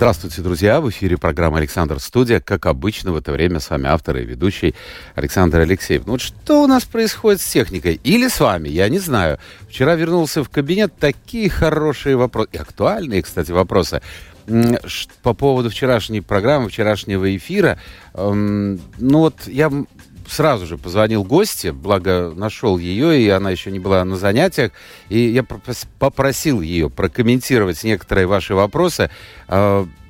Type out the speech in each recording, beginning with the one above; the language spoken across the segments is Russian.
Здравствуйте, друзья! В эфире программа «Александр Студия». Как обычно, в это время с вами автор и ведущий Александр Алексеев. Ну что у нас происходит с техникой? Или с вами? Я не знаю. Вчера вернулся в кабинет. Такие хорошие вопросы. И актуальные, кстати, вопросы по поводу вчерашней программы, вчерашнего эфира. Эм, ну вот я сразу же позвонил гости, благо нашел ее, и она еще не была на занятиях, и я попросил ее прокомментировать некоторые ваши вопросы.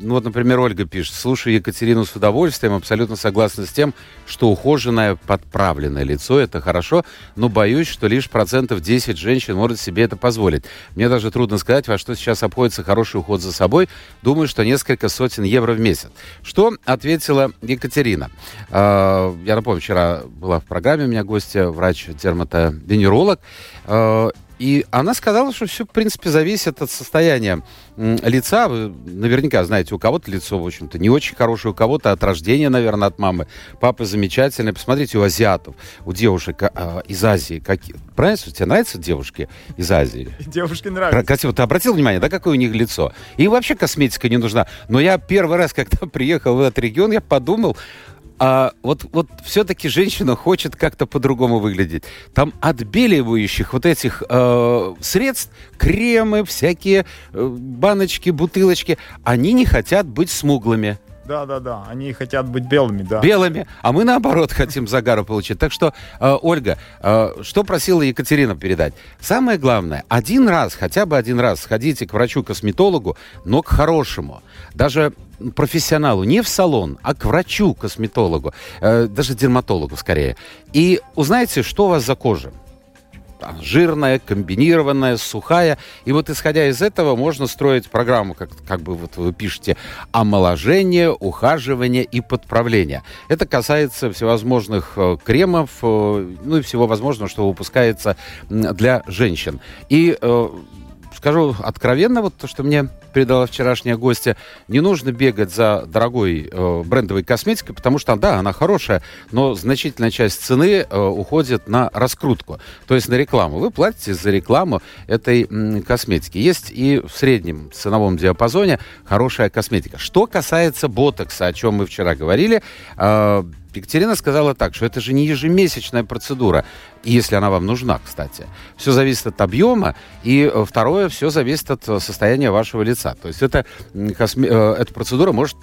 Ну вот, например, Ольга пишет, слушаю Екатерину с удовольствием, абсолютно согласна с тем, что ухоженное, подправленное лицо – это хорошо, но боюсь, что лишь процентов 10 женщин может себе это позволить. Мне даже трудно сказать, во что сейчас обходится хороший уход за собой. Думаю, что несколько сотен евро в месяц. Что ответила Екатерина? А, я напомню, вчера была в программе у меня гостья, врач-дерматовенеролог, а, и она сказала, что все, в принципе, зависит от состояния лица. Вы наверняка знаете, у кого-то лицо, в общем-то, не очень хорошее, у кого-то от рождения, наверное, от мамы. Папа замечательный. Посмотрите, у азиатов, у девушек а, из Азии, какие... Правильно, тебе нравятся девушки из Азии? Девушки нравятся. Красиво. Ты обратил внимание, да, какое у них лицо? И вообще косметика не нужна. Но я первый раз, когда приехал в этот регион, я подумал, а вот, вот все-таки женщина хочет как-то по-другому выглядеть. Там отбеливающих вот этих э, средств, кремы, всякие э, баночки, бутылочки, они не хотят быть смуглыми. Да, да, да. Они хотят быть белыми, да. Белыми. А мы наоборот хотим загара получить. Так что, э, Ольга, э, что просила Екатерина передать? Самое главное, один раз, хотя бы один раз сходите к врачу-косметологу, но к хорошему. Даже профессионалу, не в салон, а к врачу-косметологу, э, даже дерматологу скорее. И узнаете, что у вас за кожа жирная, комбинированная, сухая. И вот исходя из этого можно строить программу, как, как бы вот вы пишете, омоложение, ухаживание и подправление. Это касается всевозможных э, кремов, э, ну и всего возможного, что выпускается для женщин. И э, скажу откровенно, вот то, что мне передала вчерашняя гостья, не нужно бегать за дорогой э, брендовой косметикой, потому что, да, она хорошая, но значительная часть цены э, уходит на раскрутку, то есть на рекламу. Вы платите за рекламу этой м, косметики. Есть и в среднем ценовом диапазоне хорошая косметика. Что касается ботокса, о чем мы вчера говорили, э, Екатерина сказала так, что это же не ежемесячная процедура, если она вам нужна, кстати. Все зависит от объема, и э, второе, все зависит от э, состояния вашего лица. То есть это, косме... Э, эта процедура может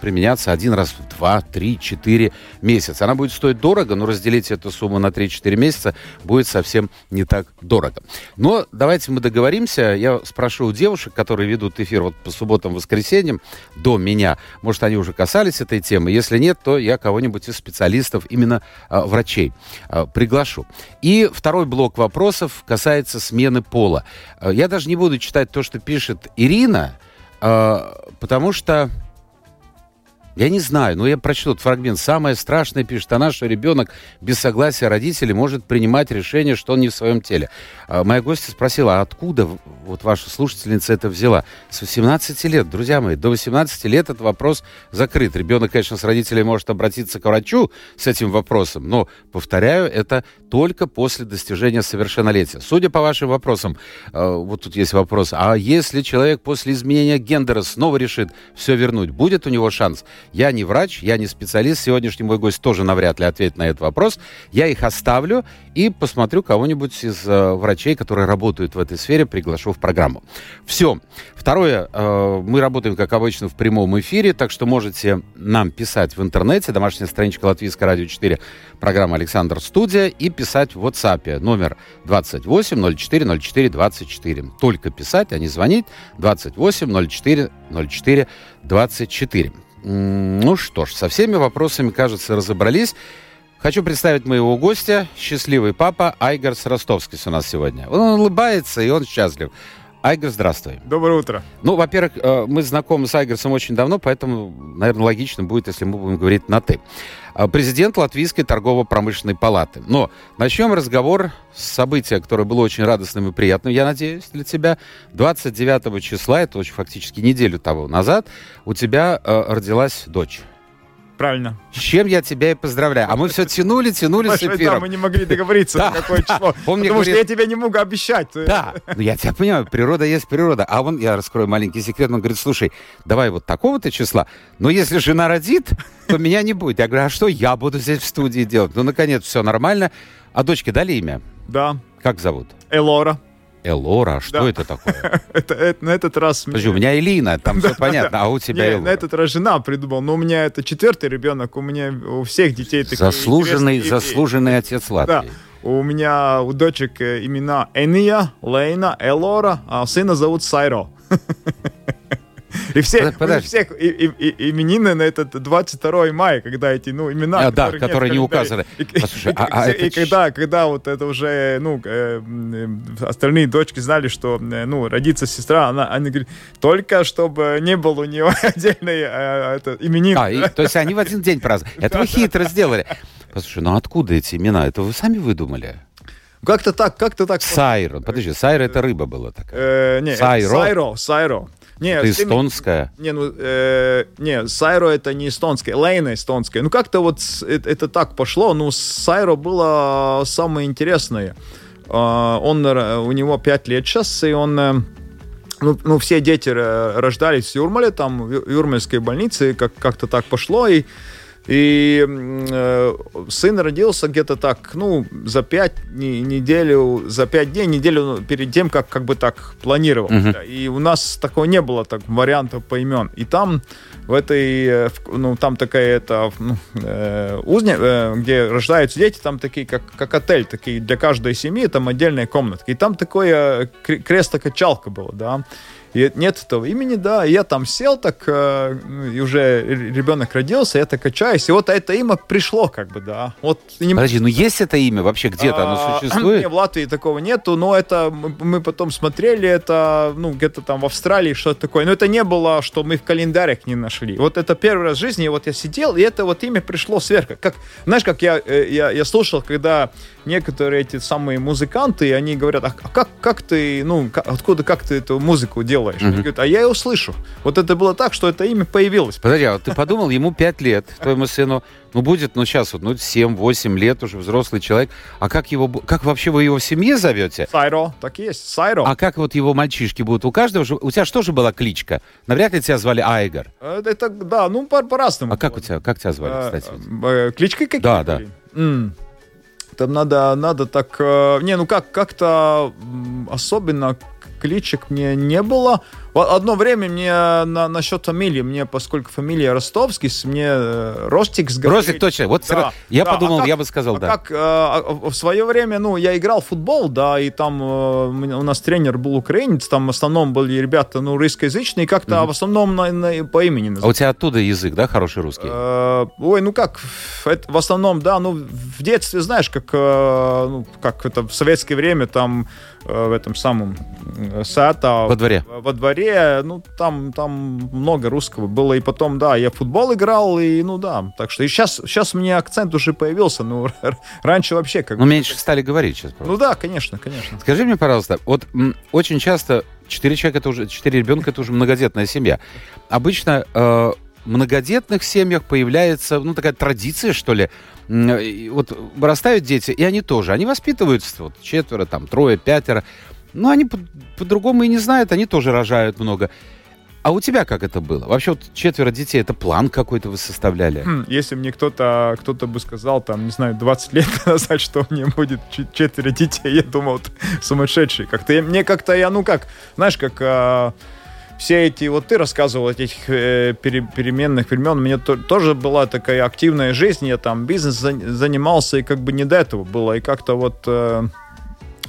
применяться один раз в 2, 3, 4 месяца. Она будет стоить дорого, но разделить эту сумму на 3-4 месяца будет совсем не так дорого. Но давайте мы договоримся. Я спрошу у девушек, которые ведут эфир вот по субботам, воскресеньям до меня. Может, они уже касались этой темы. Если нет, то я кого-нибудь быть специалистов, именно э, врачей. Э, приглашу. И второй блок вопросов касается смены пола. Э, я даже не буду читать то, что пишет Ирина, э, потому что я не знаю, но я прочту этот фрагмент. Самое страшное, пишет она, что ребенок без согласия родителей может принимать решение, что он не в своем теле. А, моя гостья спросила, а откуда вот ваша слушательница это взяла? С 18 лет, друзья мои, до 18 лет этот вопрос закрыт. Ребенок, конечно, с родителей может обратиться к врачу с этим вопросом, но, повторяю, это только после достижения совершеннолетия. Судя по вашим вопросам, а, вот тут есть вопрос, а если человек после изменения гендера снова решит все вернуть, будет у него шанс? Я не врач, я не специалист. Сегодняшний мой гость тоже навряд ли ответит на этот вопрос. Я их оставлю и посмотрю кого-нибудь из э, врачей, которые работают в этой сфере, приглашу в программу. Все. Второе, э, мы работаем, как обычно, в прямом эфире, так что можете нам писать в интернете, домашняя страничка Латвийского радио 4, программа Александр Студия, и писать в WhatsApp номер 28 04 04 24. Только писать, а не звонить. 28 04 04 24. Ну что ж, со всеми вопросами, кажется, разобрались. Хочу представить моего гостя, счастливый папа Айгарс Ростовский у нас сегодня. Он улыбается, и он счастлив. Айгер, здравствуй. Доброе утро. Ну, во-первых, э, мы знакомы с Айгерсом очень давно, поэтому, наверное, логично будет, если мы будем говорить на «ты». А, президент Латвийской торгово-промышленной палаты. Но начнем разговор с события, которое было очень радостным и приятным, я надеюсь, для тебя. 29 числа, это очень фактически неделю того назад, у тебя э, родилась дочь. Правильно. С чем я тебя и поздравляю. А мы все тянули, тянули с Понимаешь, эфиром. Да, мы не могли договориться, на Да, какое да. число. Он мне Потому что я тебе не могу обещать. Да, ну я тебя понимаю, природа есть природа. А он, я раскрою маленький секрет, он говорит, слушай, давай вот такого-то числа, но если жена родит, то меня не будет. Я говорю, а что я буду здесь в студии делать? Ну, наконец, все нормально. А дочке дали имя? Да. Как зовут? Элора. Элора, а что Да. это такое? Это, это- на этот раз... Подожди, у меня Элина, там все понятно, а у тебя Элора. на этот раз жена придумала. Но у меня это четвертый ребенок, у меня у всех детей такие Заслуженный, заслуженный отец Да. Латвии. У меня у дочек э, имена Эния, Лейна, Элора, а сына зовут Сайро. И все, Под- подожди. у всех и- и- и- именины на этот 22 мая, когда эти, ну, имена, А, да, нет которые в не указаны. И, Послушай, и- а- а и- это и ч- когда, когда вот это уже, ну, э, остальные дочки знали, что, э, ну, родится сестра, она, они говорят, только чтобы не было у нее отдельной э, это, именин. А, и- то есть они в один день празднуют. Это вы хитро сделали. Послушай, ну откуда эти имена? Это вы сами выдумали? Как-то так, как-то так. Сайрон. Подожди, Сайра это рыба была такая. Э, не, Сайро? Сайро, Сайро. Не, Это эстонская. Не, ну, э, не, Сайро это не эстонская, Лейна эстонская. Ну, как-то вот это, это так пошло. Ну, Сайро было самое интересное. А, он, р- у него 5 лет сейчас, и он... э, ну, ну, все дети э, рождались в Юрмале, там, в Юрмальской больнице, как- как-то так пошло, и и э, сын родился где-то так, ну, за пять не- неделю, за пять дней, неделю перед тем, как как бы так планировал. Мгм. Да, И у нас такого не было, так, вариантов по имен. И там, в этой, э, ну, там такая, это, ну, э, узня, э, где рождаются дети, там такие, как, как отель, такие для каждой семьи, там отдельная комнатка. И там такое кре- кресло-качалка было, да. И нет этого имени, да, и я там сел так, э, ну, и уже ребенок родился, я так качаюсь, и вот это имя пришло, как бы, да. Вот не- Подожди, ну есть это имя вообще где-то? Оно а, существует? Не, в Латвии такого нету, но это мы, мы потом смотрели, это ну где-то там в Австралии что-то такое. Но это не было, что мы в календарях не нашли. Вот это первый раз в жизни, вот я сидел, и это вот имя пришло сверху. Как, знаешь, как я, э, я, я слушал, когда некоторые эти самые музыканты, они говорят, а как, как ты, ну, откуда, как ты эту музыку делаешь? Они говорят, а я ее слышу. Вот это было так, что это имя появилось. Подожди, а вот ты подумал, ему 5 лет, твоему сыну, ну будет, ну сейчас вот, ну 7-8 лет уже взрослый человек, а как его, как вообще вы его в семье зовете? Сайро, так есть, Сайро. А как вот его мальчишки будут? У каждого же, у тебя же была кличка? Навряд ли тебя звали Айгор. Э, Это, да, ну, по- по-разному. А как у тебя, как тебя звали, А, кстати? э, Клички какие? Да, да. Там надо, надо так... э, Не, ну как, как-то особенно кличек мне не было. Одно время мне на, насчет фамилии, мне, поскольку фамилия Ростовский, с- мне э, Ростикс говорили. Ростик точно. Вот Да, я да, подумал, а как- я бы сказал, а да. Как э, а, в свое время, ну, я играл в футбол, да, и там у нас тренер был украинец, там в основном были ребята, ну, русскоязычные, как-то а в основном на- на- по имени А называли. у тебя оттуда язык, да, хороший русский? Э, Ой, ну как, это в основном, да, ну в детстве, знаешь, как, э, ну, как это в советское время там э, в этом самом э, Саата Во дворе. во дворе, ну там там много русского было и потом, да, я в футбол играл и ну да, так что и сейчас сейчас меня акцент уже появился, ну раньше вообще как, Ну, меньше стали говорить сейчас. просто. ну да, конечно, конечно. Скажи мне, пожалуйста, вот очень часто четыре человека это уже, четыре ребенка это уже многодетная семья. Обычно э, в многодетных семьях появляется, ну, такая традиция, что ли. И Вот вырастают дети, и они тоже. Они воспитываются, вот четверо, там, трое, пятеро. Но они по- по-другому и не знают, они тоже рожают много. А у тебя как это было? Вообще вот четверо детей, это план какой-то вы составляли? Хм, Если мне кто-то кто бы сказал, там, не знаю, 20 лет назад, что у меня будет четверо детей, я думал, сумасшедший. Как-то мне как-то я, ну как, знаешь, как а, все эти, вот ты рассказывал этих э, пере- переменных времен, у меня то- тоже была такая активная жизнь, я там бизнес зан- занимался, и как бы не до этого было, и как-то вот э,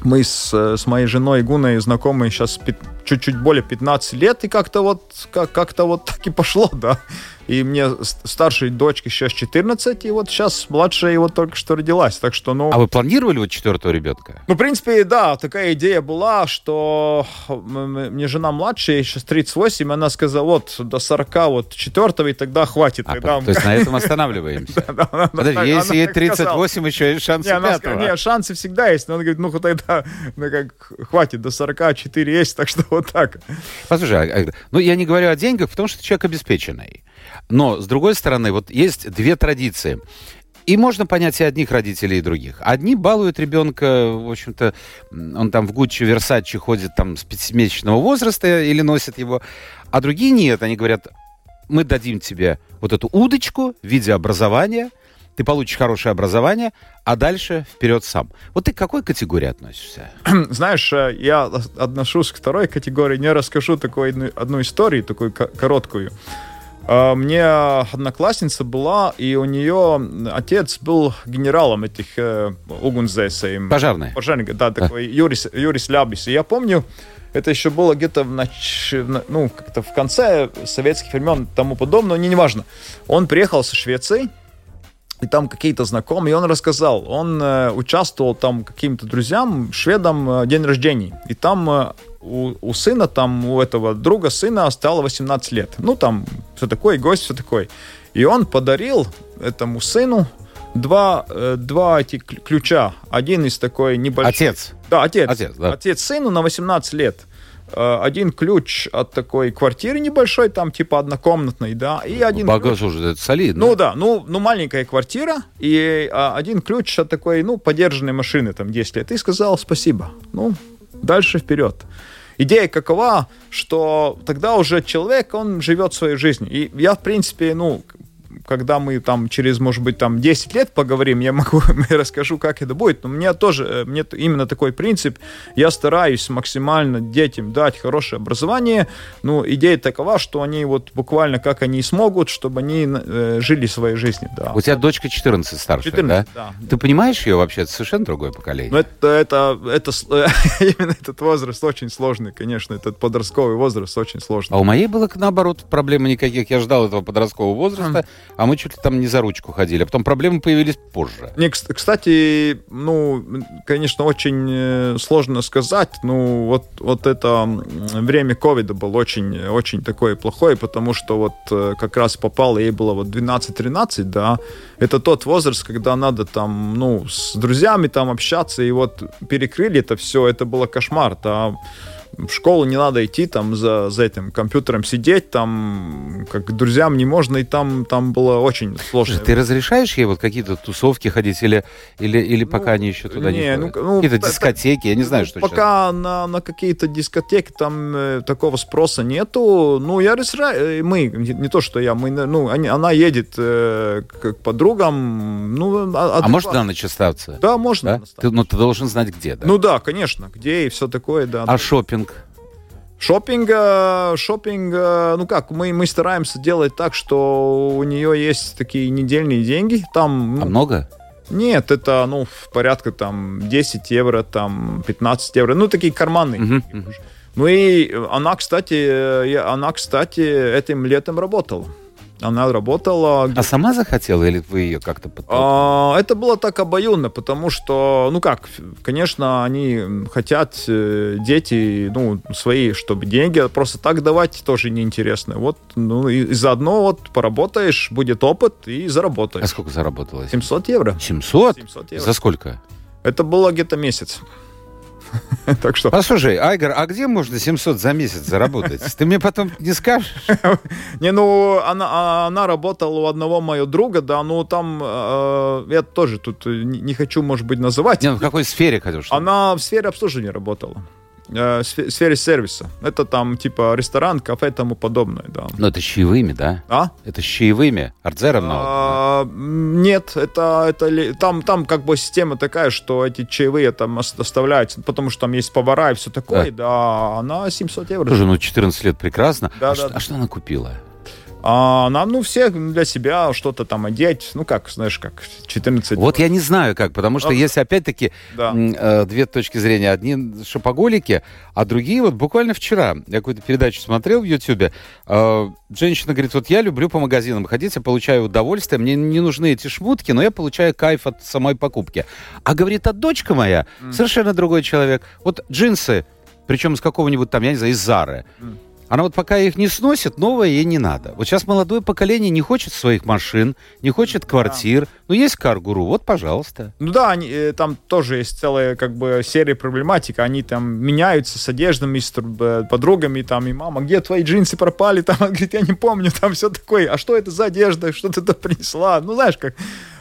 мы с, э, с моей женой Гуной знакомы сейчас чуть-чуть более 15 лет, и как-то вот, как- как-то вот так и пошло, да. И мне старшей дочке сейчас 14, и вот сейчас младшая вот только что родилась, так что, ну... А вы планировали вот четвертого ребенка? Ну, в принципе, да, такая идея была, что мне жена младшая, сейчас 38, она сказала, вот, до 40, вот, четвертого, и тогда хватит. А, тогда... то есть на этом останавливаемся. Подожди, если ей так сказала. 38, еще есть шансы сказала, пятого. не, шансы всегда есть. Но она говорит, ну тогда ну, хватит, до 44 есть, так что вот так. Послушай, а- а- ну я не говорю о деньгах, потому что человек обеспеченный. Но, с другой стороны, вот есть две традиции. И можно понять и одних родителей, и других. Одни балуют ребенка, в общем-то, он там в Гуччи, Версачи ходит там с пятимесячного возраста или носит его, а другие нет. Они говорят, мы дадим тебе вот эту удочку в виде образования, ты получишь хорошее образование, а дальше вперед сам. Вот ты к какой категории относишься? Знаешь, э, я отношусь к второй категории, не расскажу такую одну, историю, такую ко- короткую. А, Мне одноклассница была, и у нее отец был генералом этих э, угунзесей. Пожарные. Пожарник, да, такой Юрис, Юрис Лябис. И я помню, это еще было где-то в нач... на- ну, как-то в конце советских времен тому подобное, не, неважно. Он приехал со Швеции, и там какие-то знакомые, и он рассказал, он э, участвовал там каким-то друзьям, шведам, э, день рождения. И там э, у, у сына, там у этого друга сына стало 18 лет. Ну, там все такое, гость, все такое. И он подарил этому сыну два, э, два эти ключа. Один из такой небольшой... Отец. Да, отец. Отец, да. Отец сыну на 18 лет. Э, Один ключ от такой квартиры небольшой, там типа однокомнатной, да, и один ключ- Багаж уже это солидно. ну да, ну, ну маленькая квартира и а, один ключ от такой, ну, подержанной машины, там, 10 лет. И сказал спасибо. Ну, дальше вперед. Идея какова, что тогда уже человек, он живет своей жизнью. И я, в принципе, ну, когда мы там через, может быть, там 10 лет поговорим, я могу, я расскажу, как это будет. Но у меня тоже, э, мне именно такой принцип. Я стараюсь максимально детям дать хорошее образование. Ну, идея такова, что они вот буквально как они смогут, чтобы они э, жили своей жизнью, да. У тебя дочка 14 старшая, 14, да? да. Ты понимаешь ее вообще? Это совершенно другое поколение. Но это, это, это, именно этот возраст очень сложный, конечно, этот подростковый возраст очень сложный. А у моей было наоборот проблем никаких. Я ждал этого подросткового возраста, а мы чуть ли там не за ручку ходили. А потом проблемы появились позже. Не, кс- кстати, ну, конечно, очень э, сложно сказать. Ну, вот, вот это время ковида было очень, очень такое плохое, потому что вот э, как раз попало, ей было вот 12-13, да. Это тот возраст, когда надо там, ну, с друзьями там общаться, и вот перекрыли это все, это было кошмар, да. В школу не надо идти там за, за этим компьютером сидеть, там как к друзьям не можно, и там, там было очень сложно. Слушай, ты разрешаешь ей вот какие-то тусовки ходить или, или, или пока они еще туда не, не, ну, ходят? ну, Какие-то дискотеки, я не знаю, что сейчас. Пока на, на какие-то дискотеки там э, такого спроса нету. Ну, я разрешаю, э, мы, не, не то, что я, мы, ну, они, она едет э, к, к подругам, ну, а, А может на ночь остаться? Да, можно. Да? Ты, ну, ты должен знать, где, да? Ну да, конечно, где и все такое, да. а шопинг? Шопинг, шопинг, э, ну как, мы, мы стараемся делать так, что у нее есть такие недельные деньги, там, А ну, много? нет, это, ну, в порядка там 10 евро, там 15 евро, ну, такие карманные. Мгм. Ну и она, кстати, она, кстати, этим летом работала. Она работала. А сама захотела или вы ее как-то подтолкнули? А, это было так обоюдно, потому что, ну как, конечно, они хотят, э, дети, ну, свои, чтобы деньги просто так давать тоже неинтересно. Вот, ну, и, и заодно вот поработаешь, будет опыт и А заработаешь. сколько заработалось? 700 евро. 700? 700 евро. За сколько? Это было где-то месяц. Так что... Послушай, Айгор, а где можно 700 за месяц заработать? Ты мне потом не скажешь? Не, ну, она, она работала у одного моего друга, да, ну, там, э, я тоже тут не не хочу, может быть, называть. Не, ну в какой сфере хотел? Она в сфере обслуживания работала. Э, сфере сервиса. Это там, типа, ресторан, кафе и тому подобное, да. Ну, это с чаевыми, да? А? Это с чаевыми? Артзером А, нет, это, это там, там как бы система такая, что эти чаевые там ос- оставляются, потому что там есть повара и все такое, да, она 700 евро. Слушай, ну 14 лет прекрасно. Да, а, да, что, да. а что она купила? А нам, ну, все для себя что-то там одеть, ну, как, знаешь, как 14. Вот я не знаю как, потому что А, есть опять-таки Да. э, две точки зрения. Одни шопоголики, а другие вот буквально вчера я какую-то передачу смотрел в Ютьюбе. э, женщина говорит, вот я люблю по магазинам ходить, я получаю удовольствие, мне не нужны эти шмутки, но я получаю кайф от самой покупки. А говорит, а дочка моя совершенно другой человек. Вот джинсы, причем из какого-нибудь там, я не знаю, из Зары. Мгм. Она вот пока их не сносит, новое ей не надо. Вот сейчас молодое поколение не хочет своих машин, не хочет квартир. Ну, есть Каргуру, вот, пожалуйста. Ну да, они, э, там тоже есть целая как бы серия проблематика. Они там меняются с одеждами, с э, подругами, там, и мама, где твои джинсы пропали? Там, она говорит, я не помню, там все такое. А что это за одежда? Что ты туда принесла? Ну, знаешь, как...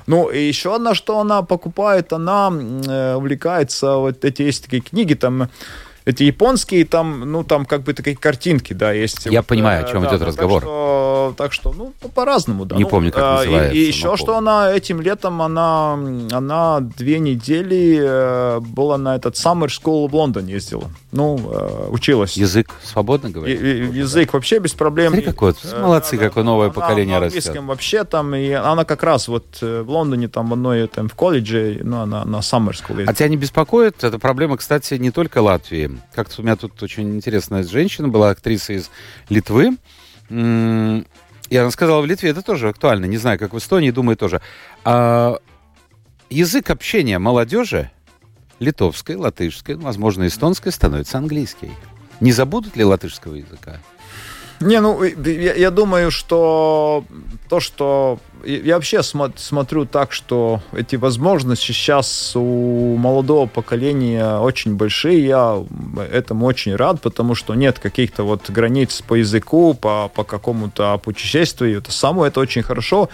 Ну, и еще одна, что она покупает, она э, увлекается, вот эти есть такие книги, там, эти японские, там, ну, там как бы такие картинки, да, есть. Я Вот, понимаю, о э, чем да, идет да, разговор. Так что, так что, ну, по- по-разному, да. Не Ну, помню, как э, и- называется, И, но еще, что помню. она этим летом, она, она две недели э, была на этот Summer School в Лондоне ездила. Ну, э, училась. Язык свободно говорит? язык вообще без проблем. Смотри, какой вот, э, молодцы, какое новое она поколение на растет. английском вообще там, и она как раз вот э, в Лондоне, там, в одной, там, в колледже, ну, она на Summer School. А тебя не беспокоит? Это проблема, кстати, не только Латвии. Как-то у меня тут очень интересная женщина была, актриса из Литвы. И она сказала, в Литве это тоже актуально. Не знаю, как в Эстонии, думаю, тоже. А, язык общения молодежи литовской, латышской, возможно, эстонской становится английский. Не забудут ли латышского языка? Не, ну, я, я думаю, что то, что... Я вообще смо- смотрю так, что эти возможности сейчас у молодого поколения очень большие. Я этому очень рад, потому что нет каких-то вот границ по языку, по, по какому-то путешествию. Это само, это очень хорошо.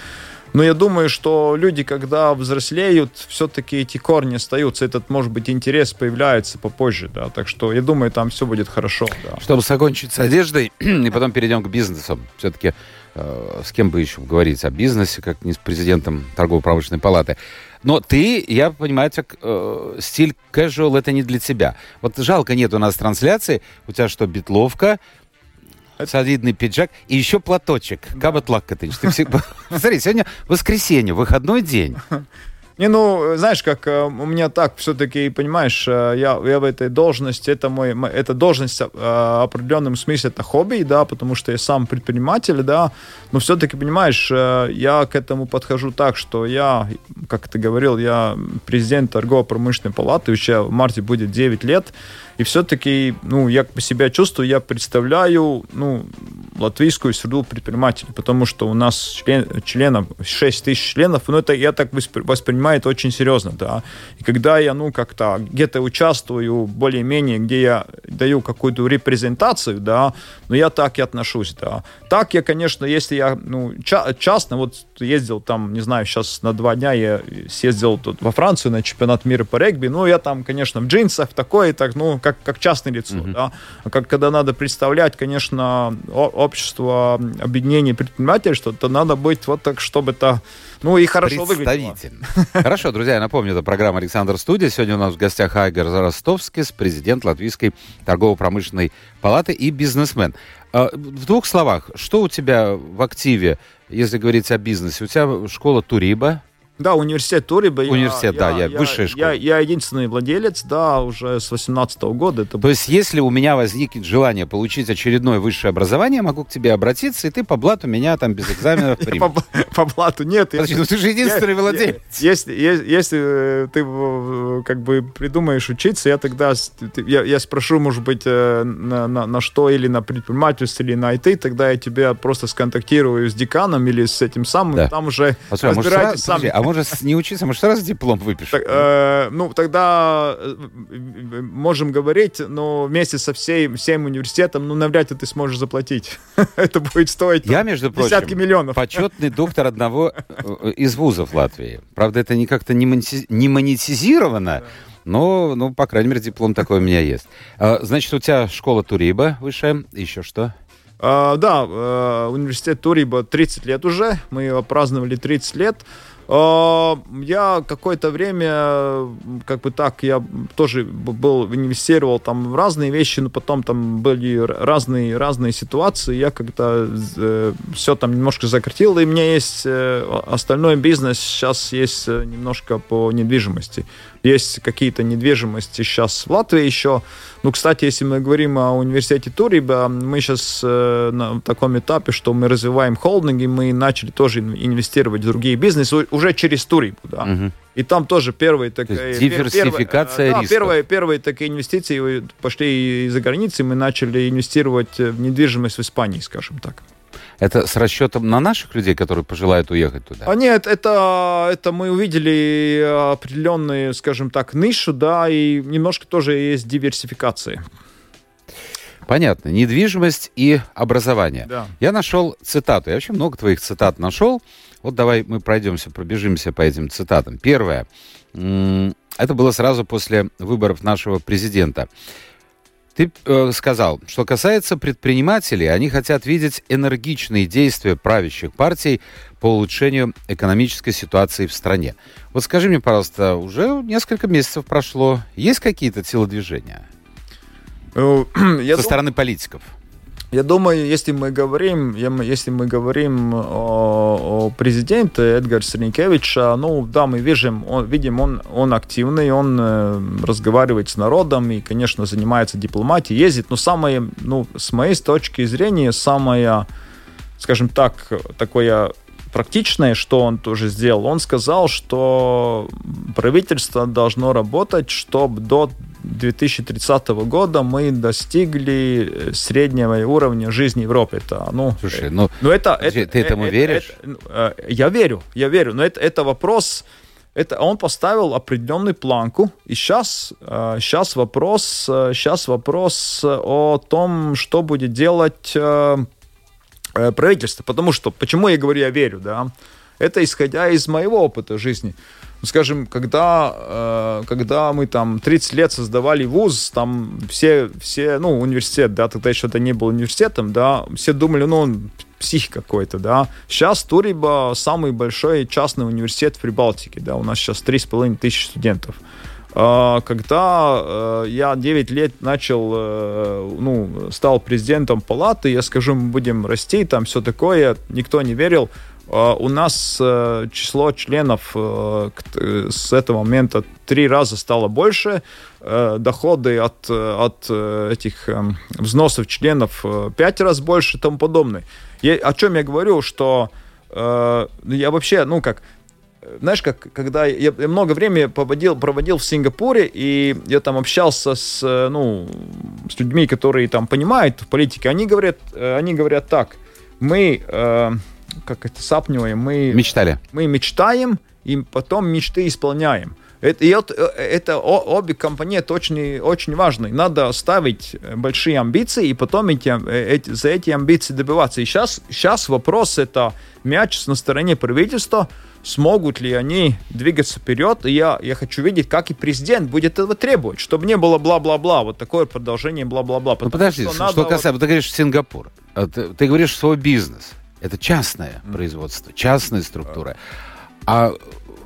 Но я думаю, что люди, когда взрослеют, все-таки эти корни остаются. Этот, может быть, интерес появляется попозже, да. Так что я думаю, там все будет хорошо, да. Чтобы закончить с одеждой, и потом перейдем к бизнесу. Все-таки э, с кем бы еще говорить о бизнесе, как не с президентом торгово-промышленной палаты. Но ты, я понимаю, так, э, стиль casual это не для тебя. Вот жалко нет у нас трансляции. У тебя что, битловка, солидный пиджак и еще платочек. Кабатлак ты всегда... Смотри, сегодня воскресенье, выходной день. Не, ну, знаешь, как э, у меня так все-таки, понимаешь, э, я, я в этой должности, это мой, эта должность э, в определенном смысле это хобби, да, потому что я сам предприниматель, да, но все-таки, понимаешь, я к этому подхожу так, что я, как ты говорил, я президент торгово-промышленной палаты, еще в марте будет 9 лет, и все-таки, ну, я по себя чувствую, я представляю, ну, латвийскую среду предпринимателей, потому что у нас член, членов, 6 тысяч членов, ну, это я так воспри- воспринимаю это очень серьезно, да. И когда я, ну, как-то где-то участвую более-менее, где я даю какую-то репрезентацию, да, но я так и отношусь, да. Так я, конечно, если я, ну, ча- частно, вот ездил там, не знаю, сейчас на два дня я съездил тут во Францию на чемпионат мира по регби, ну, я там, конечно, в джинсах такой, так, ну, как, как частное лицо, да. А как, когда надо представлять, конечно, общество объединения предпринимателей, что то надо быть вот так, чтобы это, ну, и хорошо выглядело. Хорошо, друзья, я напомню, это программа «Александр Студия». Сегодня у нас в гостях Айгар Ростовский, президент Латвийской торгово-промышленной палаты и бизнесмен. А, В двух словах, что у тебя в активе, если говорить о бизнесе? У тебя школа Туриба, Да, университет Туриба. я- Университет, да, я- высшая школа. Я, я единственный владелец, да, уже с 18 года. Это То есть, если у меня возникнет желание получить очередное высшее образование, я могу к тебе обратиться, и ты по блату меня там без экзаменов примешь. по блату нет. я- Подожди, ну ты же единственный Я- владелец. я- Если, э, ты э, как бы придумаешь учиться, я тогда я, я спрошу, может быть, э, на, что, или на предпринимательство, или на IT, тогда я тебя просто сконтактирую с деканом или с этим самым, там уже а разбирайтесь сами. Может не учиться, может сразу диплом выпишешь? Так, э, ну, тогда э, э, можем говорить, но вместе со всей, всем университетом, ну, навряд ли ты сможешь заплатить. Это будет стоить Я, между десятки прочим, миллионов. почетный доктор одного э, из вузов Латвии. Правда, это не как-то не монети- не монетизировано, но, ну, по крайней мере, диплом такой у меня есть. А, Значит, у тебя школа Туриба высшая, еще что? А, да, университет Туриба 30 лет уже, мы его праздновали 30 лет. Э, я какое-то время, как бы так, я тоже был, инвестировал там в разные вещи, но потом там были разные, разные ситуации. Я как-то э, все там немножко закрутил, и у меня есть э, остальной бизнес, сейчас есть немножко по недвижимости. Есть какие-то недвижимости сейчас в Латвии еще. Ну, кстати, если мы говорим о университете Туриба, мы сейчас э, на таком этапе, что мы развиваем холдинги, мы начали тоже инвестировать в другие бизнесы уже через Турибу, да. Угу. И там тоже первые такие... Диверсификация пер, рисков. Да, первые, первые такие инвестиции пошли из-за границы, мы начали инвестировать в недвижимость в Испании, скажем так. Это с расчетом на наших людей, которые пожелают уехать туда? А нет, это, это мы увидели определенные, скажем так, нишу, да, и немножко тоже есть диверсификации. Понятно. Недвижимость и образование. Да. Я нашел цитату. Я вообще много твоих цитат нашел. Вот давай мы пройдемся, пробежимся по этим цитатам. Первое. Это было сразу после выборов нашего президента. Ты э, сказал, что касается предпринимателей, они хотят видеть энергичные действия правящих партий по улучшению экономической ситуации в стране. Вот скажи мне, пожалуйста, уже несколько месяцев прошло, есть какие-то телодвижения э, Я со дум... стороны политиков? Я думаю, если мы говорим, если мы говорим о, о президенте Эдгар Сренкевича, ну да, мы видим, он, видим, он, он активный, он э, разговаривает с народом и, конечно, занимается дипломатией, ездит, но самое, ну, с моей точки зрения, самое, скажем так, такое практичное, что он тоже сделал, он сказал, что правительство должно работать, чтобы до 2030 года мы достигли э, среднего уровня жизни в Европе. Это, ну, Слушай, ну, ну это, это, ты этому это, веришь? Это, э, я верю, я верю, но это, это вопрос, это он поставил определенную планку, и сейчас, сейчас э, вопрос, сейчас вопрос о том, что будет делать правительство, потому что, почему я говорю, я верю, да, это исходя из моего опыта жизни ну, скажем, когда, э, когда мы там 30 лет создавали вуз, там все, все, ну, университет, да, тогда еще это не был университетом, да, все думали, ну, он псих какой-то, да. Сейчас Туриба самый большой частный университет в Прибалтике, да, у нас сейчас 3,5 тысячи студентов. А, когда э, я 9 лет начал, э, ну, стал президентом палаты, я скажу, мы будем расти, там все такое, никто не верил. А, у нас э, число членов с этого момента три раза стало больше, доходы от, от этих взносов членов пять раз больше и тому подобное. Я, о чем я говорю, что я вообще, ну как, знаешь, как, когда я, я много времени проводил, проводил в Сингапуре, и я там общался с, ну, с людьми, которые там понимают в политике, они говорят, они говорят так, мы как это сапниваем, мы... Мечтали. Мы мечтаем, и потом мечты исполняем. Это, и это, это обе компоненты очень, очень важны. Надо ставить большие амбиции и потом эти, эти, за эти амбиции добиваться. И сейчас, сейчас вопрос это мяч на стороне правительства, смогут ли они двигаться вперед. И я, я хочу видеть, как и президент будет этого требовать, чтобы не было бла-бла-бла, вот такое продолжение бла-бла-бла. Ну подожди, что, что касается, вот... ты говоришь Сингапур, а ты, ты говоришь свой бизнес. Это частное mm. производство, частная структура. А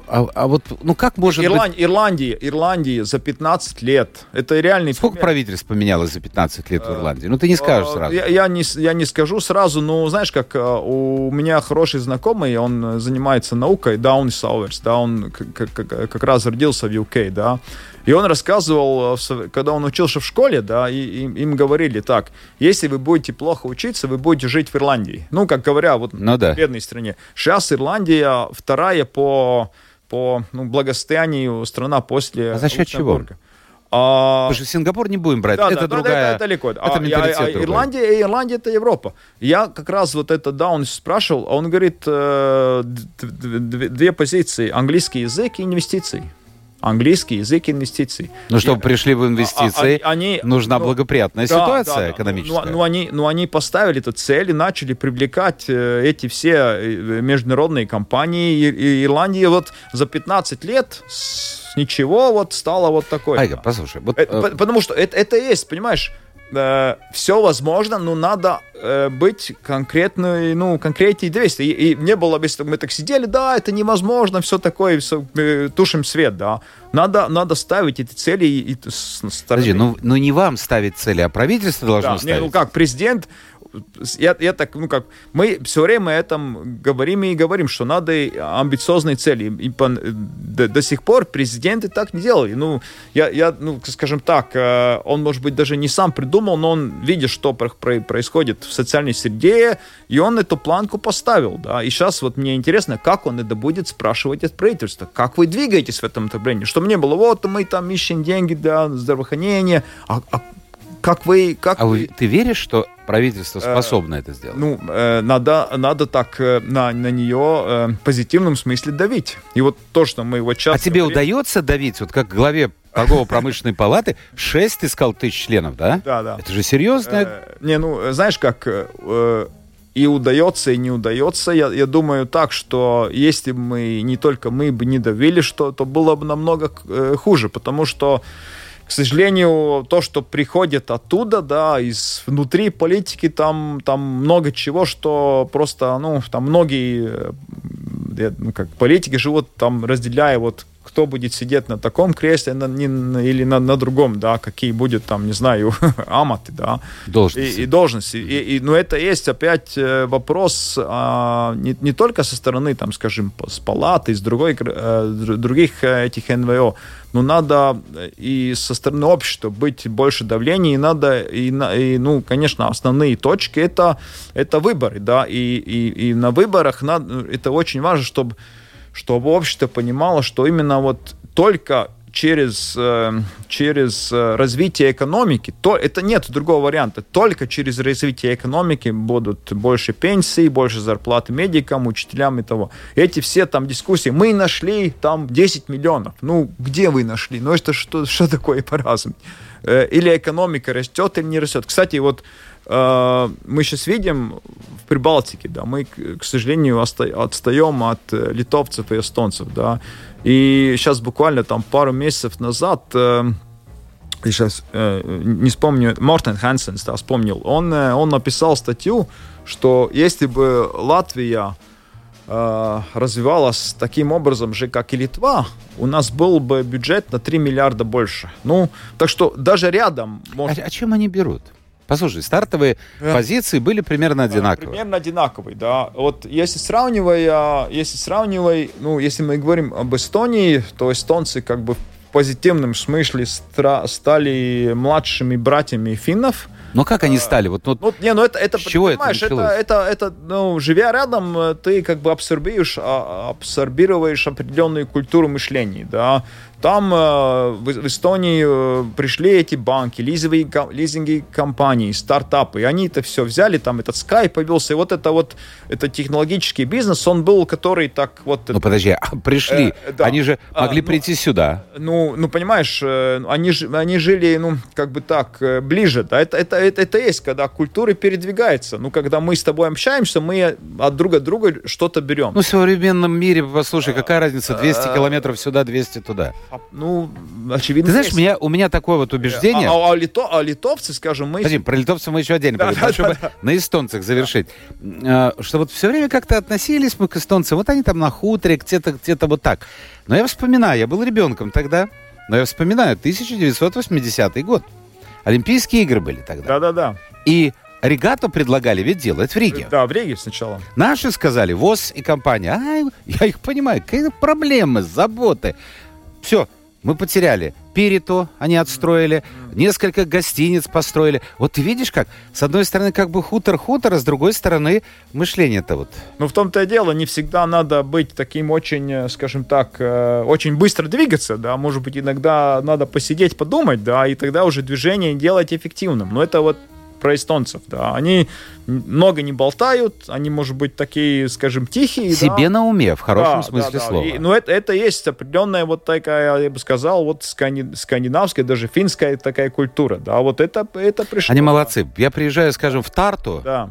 а, а вот, ну как может Ирланд, быть... Ирландия, Ирландия за 15 лет. Это реальный Сколько пример. правительств поменялось за 15 лет в э, Ирландии? Ну ты не скажешь э, сразу. Я, я, не, я не скажу сразу, но знаешь, как э, у меня хороший знакомый, он занимается наукой, Даун Сауэрс, да, он как, как, как раз родился в UK, да, и он рассказывал, когда он учился в школе, да, и им, им говорили так, если вы будете плохо учиться, вы будете жить в Ирландии. Ну, как говоря, вот ну, да. в бедной стране. Сейчас Ирландия вторая по по ну, благосостоянию страна после А за счет чего? А... Потому что Сингапур не будем брать, да, это да, другая... Это, далеко. Это а, а, а Ирландия, Ирландия это Европа. Я как раз вот это Даун спрашивал, он говорит, э, две позиции, английский язык и инвестиции английский язык инвестиций. Ну, чтобы и, пришли в инвестиции, а, а, они, нужна ну, благоприятная да, ситуация да, экономическая. Ну, ну, они, ну, они поставили эту цель и начали привлекать э, эти все э, международные компании. И, и Ирландия вот за 15 лет с ничего вот стало вот такое. Айга, послушай. Вот, э... Потому что это, это есть, понимаешь, э, все возможно, но надо э, быть конкретной, ну, конкретнее действий. И, и не было бы, если мы так сидели, да, это невозможно, все такое, все, э, тушим свет, да. Надо, надо ставить эти цели и, и с. Подожди, ну, ну не вам ставить цели, а правительство должно Да, ставить. не, ну как, президент, я, я так, ну как, мы все время о этом говорим и говорим, что надо амбициозные цели. И по- до, до сих пор президенты так не делали. Ну, я, я, ну, скажем так, э, он, может быть, даже не сам придумал, но он видит, что про- про- происходит в социальной среде, и он эту планку поставил, да. И сейчас вот мне интересно, как он это будет спрашивать от правительства, как вы двигаетесь в этом направлении, чтобы не было, вот мы там ищем деньги для здравоохранения, а, а как вы, как А вы, ты веришь, что правительство способно это сделать? ну, э, надо, надо так э, на, на нее э, в позитивном смысле давить. И вот то, что мы вот сейчас... а тебе удается давить, вот как главе торгово-промышленной палаты, 6, ты сказал, тысяч членов, да? Да, да. Это же серьезно. Э, не, ну, э, знаешь как, э, э, и удается, и не удается. Я, я думаю так, что если бы мы, не только мы бы не давили, что, то было бы намного э, хуже, потому что сожалению, то, что приходит оттуда, да, из внутри политики, там, там много чего, что просто, ну, там многие, э, ну, как политики живут там, разделяя вот кто будет сидеть на таком кресле на, не, или на, на другом, да, какие будет там, не знаю, аматы, да, Должности. и, и должности. И, и, но это есть опять э, вопрос а, не, не только со стороны, там, скажем, с палаты, из другой, э, др- других э, этих НВО, но надо и со стороны общества быть больше давления, и надо, и, и, ну, конечно, основные точки это, это выборы, да, и, и, и на выборах надо, это очень важно, чтобы чтобы общество понимало, что именно вот только через, э, через э, развитие экономики, то это нет другого варианта. Только через развитие экономики будут больше пенсий, больше зарплаты медикам, учителям и того. Эти все там дискуссии. Мы нашли там 10 миллионов. Ну, где вы нашли? Ну, это что, что такое по-разному? Э, Или экономика растет, или не растет. Кстати, вот мы сейчас видим в Прибалтике, да, мы, к сожалению, отстаем от э, литовцев и эстонцев, да, и сейчас буквально там пару месяцев назад, э, я сейчас э, не вспомню, Мортен Хансенс, да, вспомнил, он, э, он написал статью, что если бы Латвия э, развивалась таким образом же, как и Литва, у нас был бы бюджет на 3 миллиарда больше. Ну, так что даже рядом... А, Может, а чем они берут? Послушай, стартовые позиции были примерно одинаковые. Примерно одинаковый, да. Вот если сравнивая, если сравнивая, ну, если мы говорим об Эстонии, то эстонцы как бы в позитивном смысле стра- стали младшими братьями финнов. Но как они стали? Вот, вот Ну, не, ну это, это чего это это, это, это, ну, живя рядом, э, ты как бы абсорбируешь, а, абсорбируешь определенную культуру мышления, да. Там э, в, Эстонии э, пришли эти банки, лизовые, лизинги компании, стартапы, и они это все взяли, там этот Skype появился, и вот это вот, это технологический бизнес, он был, который так вот... Ну подожди, а пришли. Э, да. Они же А, могли ну, прийти сюда. ну, ну, понимаешь, э, они, ж- они жили, ну, как бы так, ближе, да, это, это, это, это есть, когда культуры передвигаются, ну, когда мы с тобой общаемся, мы от друга друга что-то берем. Ну, в современном мире, послушай, какая разница, 200 километров сюда, 200 туда. А, ну, очевидно, Ты знаешь, есть. у меня, у меня такое вот убеждение... А, а- а лито- а литовцы, скажем, мы... Подожди, про литовцев мы еще отдельно Да, поговорим, да, чтобы да, на эстонцах завершить. Э, Что вот все время как-то относились мы к эстонцам, вот они там на хуторе, где-то где вот так. Но я вспоминаю, я был ребенком тогда, но я вспоминаю, 1980 год. Олимпийские игры были тогда. Да-да-да. И регату предлагали ведь делать в Риге. Да, в Риге сначала. Наши сказали, ВОЗ и компания. Ай, я их понимаю, какие проблемы, заботы. Все, мы потеряли. Пирито они отстроили, несколько гостиниц построили. Вот ты видишь как? С одной стороны как бы хутор-хутор, а с другой стороны мышление-то вот. Ну, в том-то и дело, не всегда надо быть таким очень, э, скажем так, э, очень быстро двигаться, да, может быть, иногда надо посидеть, подумать, да, и тогда уже движение делать эффективным. Но это вот про эстонцев, да, они много не болтают, они, может быть, такие, скажем, тихие, да. Себе на уме, в хорошем Да, смысле да, да. слова. И, ну, это, это есть определенная вот такая, я бы сказал, вот скани- скандинавская, даже финская такая культура, да, вот это, это пришло. Они молодцы. Я приезжаю, скажем, в Тарту, Да.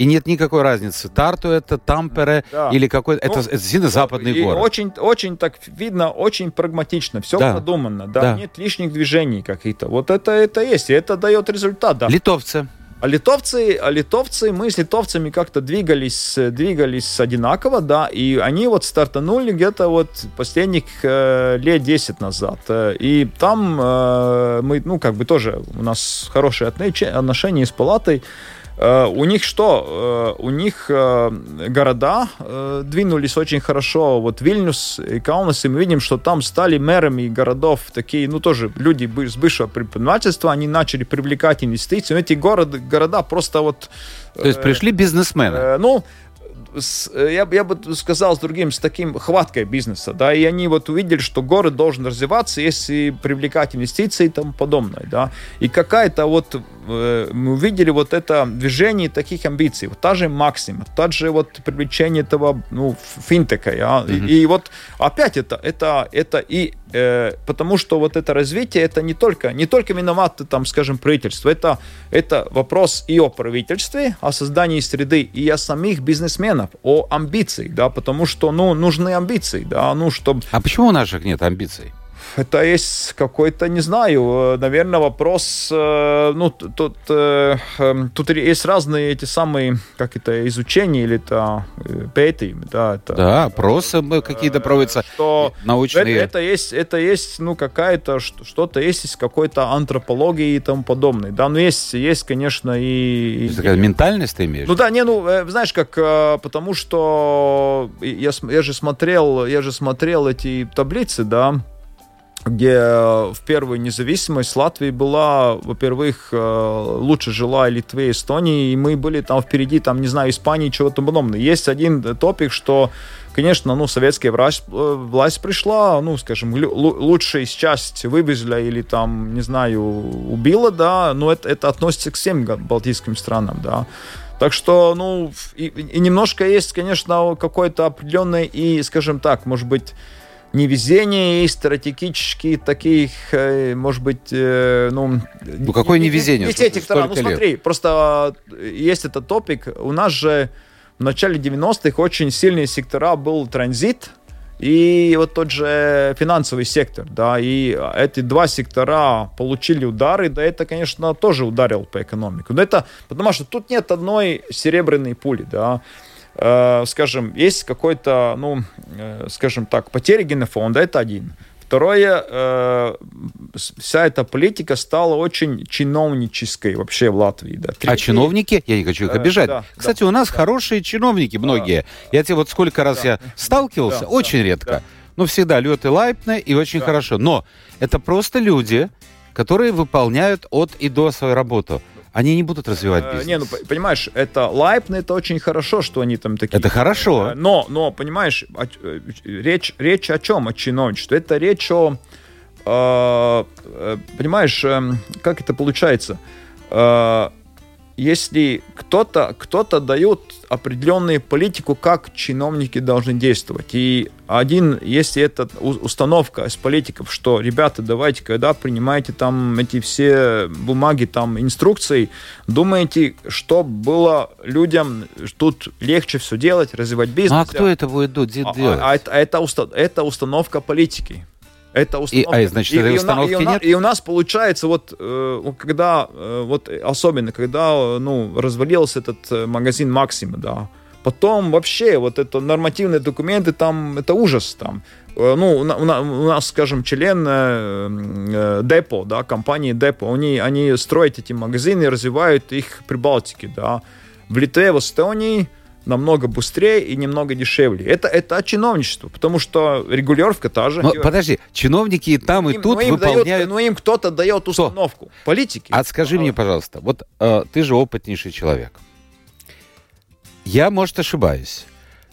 И нет никакой разницы, Тарту это, Тампере Да. или какой-то... Ну, это, это действительно западный И город. Очень, очень так видно, очень прагматично, все Да. продуманно, да, Да. нет лишних движений каких-то. Вот это, это есть, и это дает результат, да. Литовцы. А литовцы, а литовцы, мы с литовцами как-то двигались, двигались одинаково, да, и они вот стартанули где-то вот последних э, лет 10 назад. Э, И там э, мы, ну, как бы тоже, у нас хорошие отношения с палатой. Э, У них что? Э, У них э, города двинулись очень хорошо. Вот Вильнюс и Каунас, и мы видим, что там стали мэрами городов такие, ну, тоже люди с бывшего предпринимательства, они начали привлекать инвестиции. Эти города, города просто вот... То есть пришли бизнесмены. Ну, с- я, бы- я бы сказал с другим, с таким хваткой бизнеса, да, и они вот увидели, что город должен развиваться, если привлекать инвестиции и тому подобное, да, и какая-то вот, мы увидели вот это движение таких амбиций, вот та же Максима, та же вот привлечение этого, ну, финтека, ja, и, и вот опять это, это, это и э, потому что вот это развитие, это не только, не только виноваты, там, скажем, правительство, это, это вопрос и о правительстве, о создании среды, и о самих бизнесменов, о амбициях, да, потому что, ну, нужны амбиции, да, ну, чтобы А почему у наших нет амбиций? Это есть какой-то, не знаю, наверное, вопрос, э, ну, тут, э, эм, тут есть разные эти самые, как это, изучения или это э, пейтинги, да, это... Да, опросы какие-то проводятся, что научные. это, это есть, это есть, ну, какая-то, что-то есть из какой-то антропологии и тому подобное, да, но есть, есть, конечно, и... есть такая ментальность ты имеешь? Ну да, не, ну, знаешь, как, потому что я, я же смотрел, я же смотрел эти таблицы, да, где э, в первую независимость Латвии была, во-первых, э, лучше жила Литве, Эстонии, и мы были там впереди, там, не знаю, Испании, чего-то подобного. Есть один топик, что, конечно, ну, советская власть, э, власть пришла, ну, скажем, лучшая часть вывезла или там, не знаю, убила, да, но это, это относится к всем балтийским странам, да. Так что, ну, и, и немножко есть, конечно, какое-то определенное и, скажем так, может быть, невезение и стратегические таких, э, может быть, э, ну... Ну, какое не- не- невезение? Не, с этих сторон. Ну, Столько лет. смотри, просто э, есть этот топик. У нас же в начале 90-х очень сильные сектора был транзит, и вот тот же финансовый сектор, да, и эти два сектора получили удары, да, это, конечно, тоже ударил по экономике. Но это потому что тут нет одной серебряной пули, да. Э, скажем, есть какой-то, ну, э, скажем так, потеря генофонда, это один. Второе, э, вся эта политика стала очень чиновнической вообще в Латвии. Да. А Третий- чиновники, я не хочу их Э, обижать. да, Кстати, у нас хорошие чиновники многие. Я тебе вот сколько раз Да. я сталкивался, Да, очень да, редко. да. Но всегда лед и лайпны, и очень Да. хорошо. Но это просто люди, которые выполняют от и до свою работу. Они не будут развивать Э, бизнес. Не, ну понимаешь, это лайпно, это очень хорошо, что они там такие. Это хорошо. Э, Но, но понимаешь, э, речь, речь о чем? О чиновничестве. Это речь о, э, понимаешь, эм, как это получается? Э, Если кто-то кто дает определенную политику, как чиновники должны действовать. И один, если это установка из политиков, что, ребята, давайте, когда принимаете там эти все бумаги, там, инструкции, думаете, что было людям тут легче все делать, развивать бизнес. Ну, а кто это будет А- делать? а- а это, это, уста- это установка политики. Это установка. а, значит, этой у на- установки и у на- нет? И у нас получается вот, э, когда, э, вот особенно, когда, э, ну, развалился этот магазин Максима, да, потом вообще вот это нормативные документы, там, это ужас там. Ну, у, у у нас, скажем, член э, Депо, да, компании Депо, они, они строят эти магазины, развивают их при Балтике, да. В Литве, в Эстонии намного быстрее и немного дешевле. Это, это чиновничество, потому что регулировка та же. Ну, И- подожди, чиновники и там, и им- тут ну, им выполняют... дает- ну, им кто-то дает установку. Политики. А скажи мне, пожалуйста, вот э, ты же опытнейший человек. Я, может, ошибаюсь,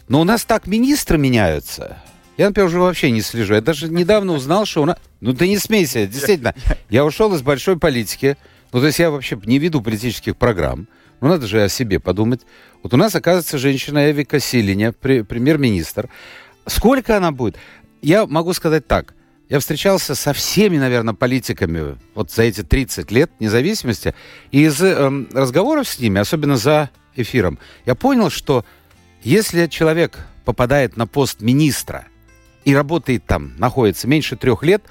но у нас так министры меняются. Я, например, уже вообще не слежу. Я даже недавно узнал, что у нас... Ну, ты не смейся, действительно. Я ушел из большой политики. Ну, то есть я вообще не веду политических программ. Ну, надо же о себе подумать. Вот у нас, оказывается, женщина Эвика Силиня, пре- премьер-министр. Сколько она будет? Я могу сказать так. Я встречался со всеми, наверное, политиками вот за эти 30 лет независимости. И из эм, разговоров с ними, особенно за эфиром, я понял, что если человек попадает на пост министра и работает там, находится меньше трех лет,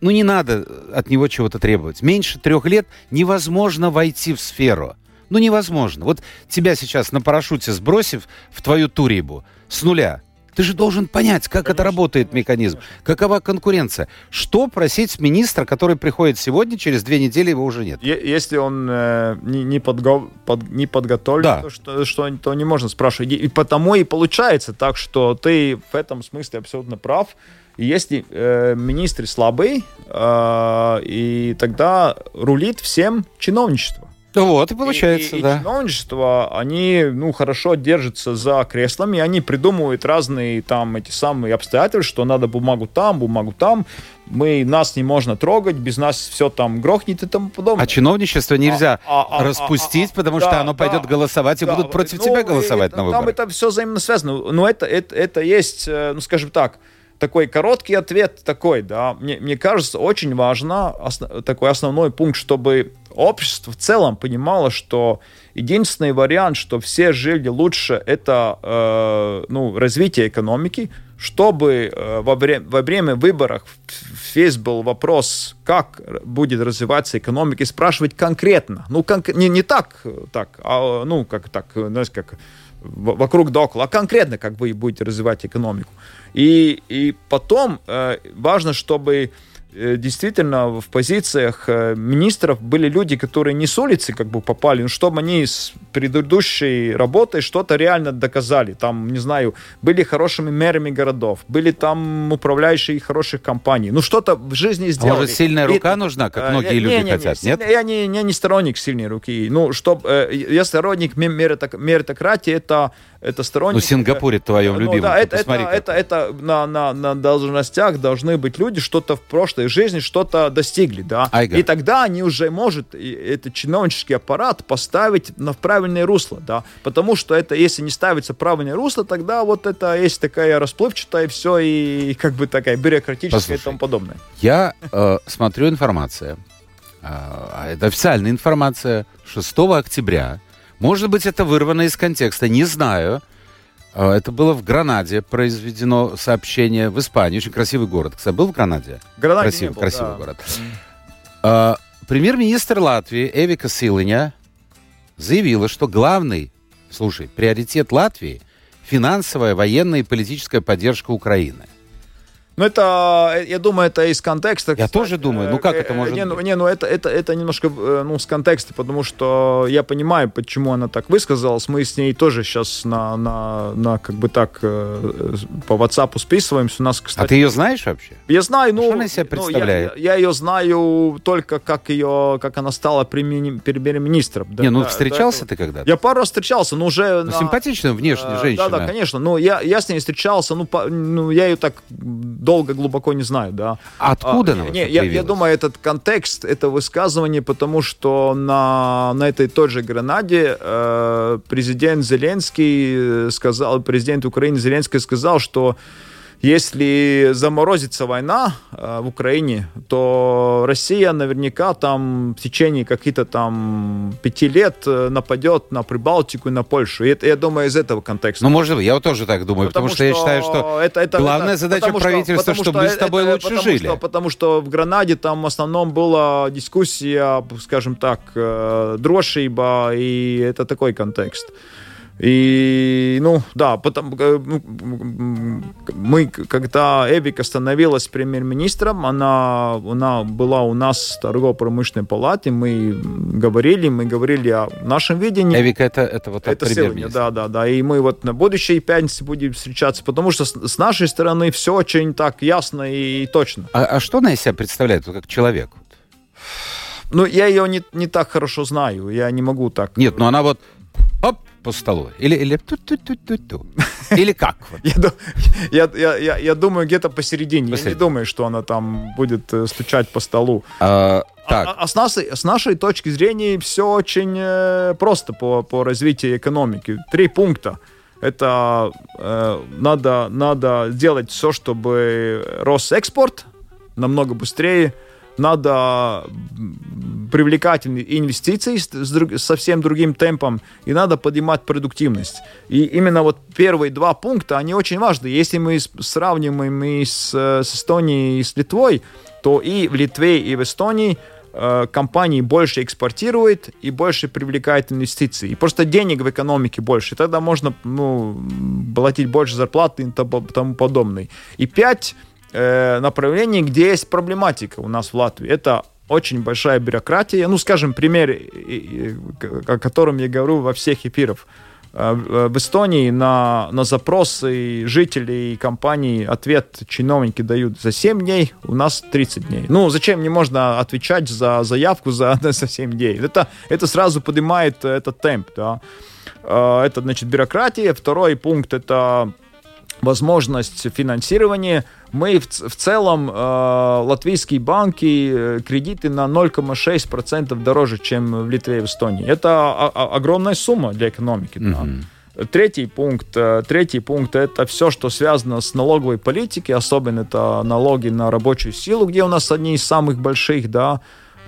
ну не надо от него чего-то требовать. Меньше трех лет невозможно войти в сферу. Ну невозможно. Вот тебя сейчас на парашюте сбросив в твою турибу с нуля, ты же должен понять, как конечно, это работает механизм, конечно. какова конкуренция. Что просить министра, который приходит сегодня, через две недели его уже нет? Если он э, не, не, подго под, не подготовлен, да. то, что, что, то не можно спрашивать. И, и потому и получается так, что ты в этом смысле абсолютно прав. И если э, министр слабый, э, и тогда рулит всем чиновничество. Вот, и получается, и, и, да. И чиновничество, они, ну, хорошо держатся за креслами, они придумывают разные там эти самые обстоятельства, что надо бумагу там, бумагу там, мы, нас не можно трогать, без нас все там грохнет и тому подобное. А чиновничество нельзя а, а, а распустить, а, а, потому да, что оно да, пойдет голосовать и да, будут против ну, тебя голосовать и, на выборах. Там это все взаимно связано. Но это, это, это есть, э, ну, скажем так, такой короткий ответ такой, да, мне, мне кажется, очень важно, основ, такой основной пункт, чтобы общество в целом понимало, что единственный вариант, что все жили лучше, это э, ну, развитие экономики, чтобы э, во, время, во время выборов весь был вопрос, как будет развиваться экономика, и спрашивать конкретно. Ну, конк не, не так, так, а, ну, как так, знаешь, как вокруг да около, а конкретно, как вы будете развивать экономику. И, и потом э, важно, чтобы действительно в позициях э, министров были люди, которые не с улицы как бы попали, но чтобы они с предыдущей работой что-то реально доказали. Там, не знаю, были хорошими мэрами городов, были там управляющие хороших компаний. Ну, что-то в жизни сделали. Может, сильная рука и, нужна, как э, многие не, люди не, хотят, не, нет? Я не, не, не сторонник сильной руки. Ну, чтобы я сторонник меритократии, это это сторонники... Ну, Сингапуре твоем ну, любимом. Да, это, это, это, это на, на, на должностях должны быть люди, что-то в прошлой жизни, что-то достигли, да. Айга. И тогда они уже может этот чиновнический аппарат поставить на правильное русло, да. Потому что это, если не ставится правильное русло, тогда вот это есть такая расплывчатая все и как бы такая бюрократическая Послушай, и тому подобное. Я э, смотрю информация, э, а это официальная информация 6 октября может быть, это вырвано из контекста, не знаю. А, это было в Гранаде произведено сообщение в Испании. Очень красивый город. Кстати, был в Гранаде? Гранаде красивый, был, красивый да. город. Mm. Премьер-министр Латвии Эвика Силыня заявила, что главный, слушай, приоритет Латвии – финансовая, военная и политическая поддержка Украины. Ну, это, э, я думаю, это из контекста. Я кстати, тоже думаю, ну как э, это может не, быть? Ну, не, ну это, это, это немножко э, ну, с контекста, потому что я понимаю, почему она так высказалась. Мы с ней тоже сейчас на, на, на как бы так по WhatsApp списываемся. У нас, кстати... А ты ее знаешь вообще? Я знаю, ну... Что она себя представляет? Ну, я, я ее знаю только как ее, как она стала премьер-министром. Да, не, ну да, встречался да, ты когда-то? Я пару раз встречался, но уже... Ну, на... Симпатичная внешне женщина. Да, да, конечно. Ну, я, я с ней встречался, ну, по, ну я ее так долго, глубоко не знаю, да. Откуда а, она не, я, я думаю, этот контекст, это высказывание, потому что на, на этой той же Гранаде э, президент Зеленский сказал, президент Украины Зеленский сказал, что если заморозится война э, в Украине, то Россия наверняка там в течение каких-то там пяти лет э, нападет на Прибалтику и на Польшу. И это, я думаю, из этого контекста. Ну, может быть, я вот тоже так думаю, потому, потому что, что я считаю, что это, это, главная это, задача правительства, что, чтобы мы с тобой это, лучше потому жили. Что, потому что в Гранаде там в основном была дискуссия, скажем так, э, дрожжиба, и это такой контекст. И, ну, да, потом, э, ну, мы, когда Эвика становилась премьер-министром, она, она была у нас в торгово-промышленной палате, мы говорили, мы говорили о нашем видении. Эвика это, это вот это сегодня, да, да, да, и мы вот на будущей пятнице будем встречаться, потому что с, с нашей стороны все очень так ясно и точно. А, а что она из себя представляет, как человек? Ну, я ее не, не так хорошо знаю, я не могу так... Нет, но она вот, оп, по столу? Или, или ту ту ту ту ту Или как? Я, я, я, я думаю, где-то посередине. посередине. Я не думаю, что она там будет э, стучать по столу. А, так. А, а с, нашей, с нашей точки зрения все очень э, просто по, по развитию экономики. Три пункта. Это э, надо, надо делать все, чтобы рос экспорт намного быстрее. Надо привлекательные инвестиции с, друг, совсем другим темпом, и надо поднимать продуктивность. И именно вот первые два пункта, они очень важны. Если мы сравниваем и с, с Эстонией, и с Литвой, то и в Литве, и в Эстонии э, компании больше экспортируют и больше привлекают инвестиции. И просто денег в экономике больше. И тогда можно ну, платить больше зарплаты и тому подобное. И пять э, направлений, где есть проблематика у нас в Латвии. Это очень большая бюрократия. Ну, скажем, пример, о котором я говорю во всех эфирах. Э, в Эстонии на, на запросы жителей и компаний ответ чиновники дают за 7 дней, у нас 30 дней. Ну, зачем не можно отвечать за заявку за, за 7 дней? Это, это сразу поднимает этот темп. Да? Э, это, значит, бюрократия. Второй пункт – это возможность финансирования. Мы в, в целом, э, латвийские банки, э, кредиты на 0,6% дороже, чем в Литве и в Эстонии. Это о, о, огромная сумма для экономики. Mm-hmm. Да. Третий пункт, э, третий пункт это все, что связано с налоговой политикой, особенно это налоги на рабочую силу, где у нас одни из самых больших, да.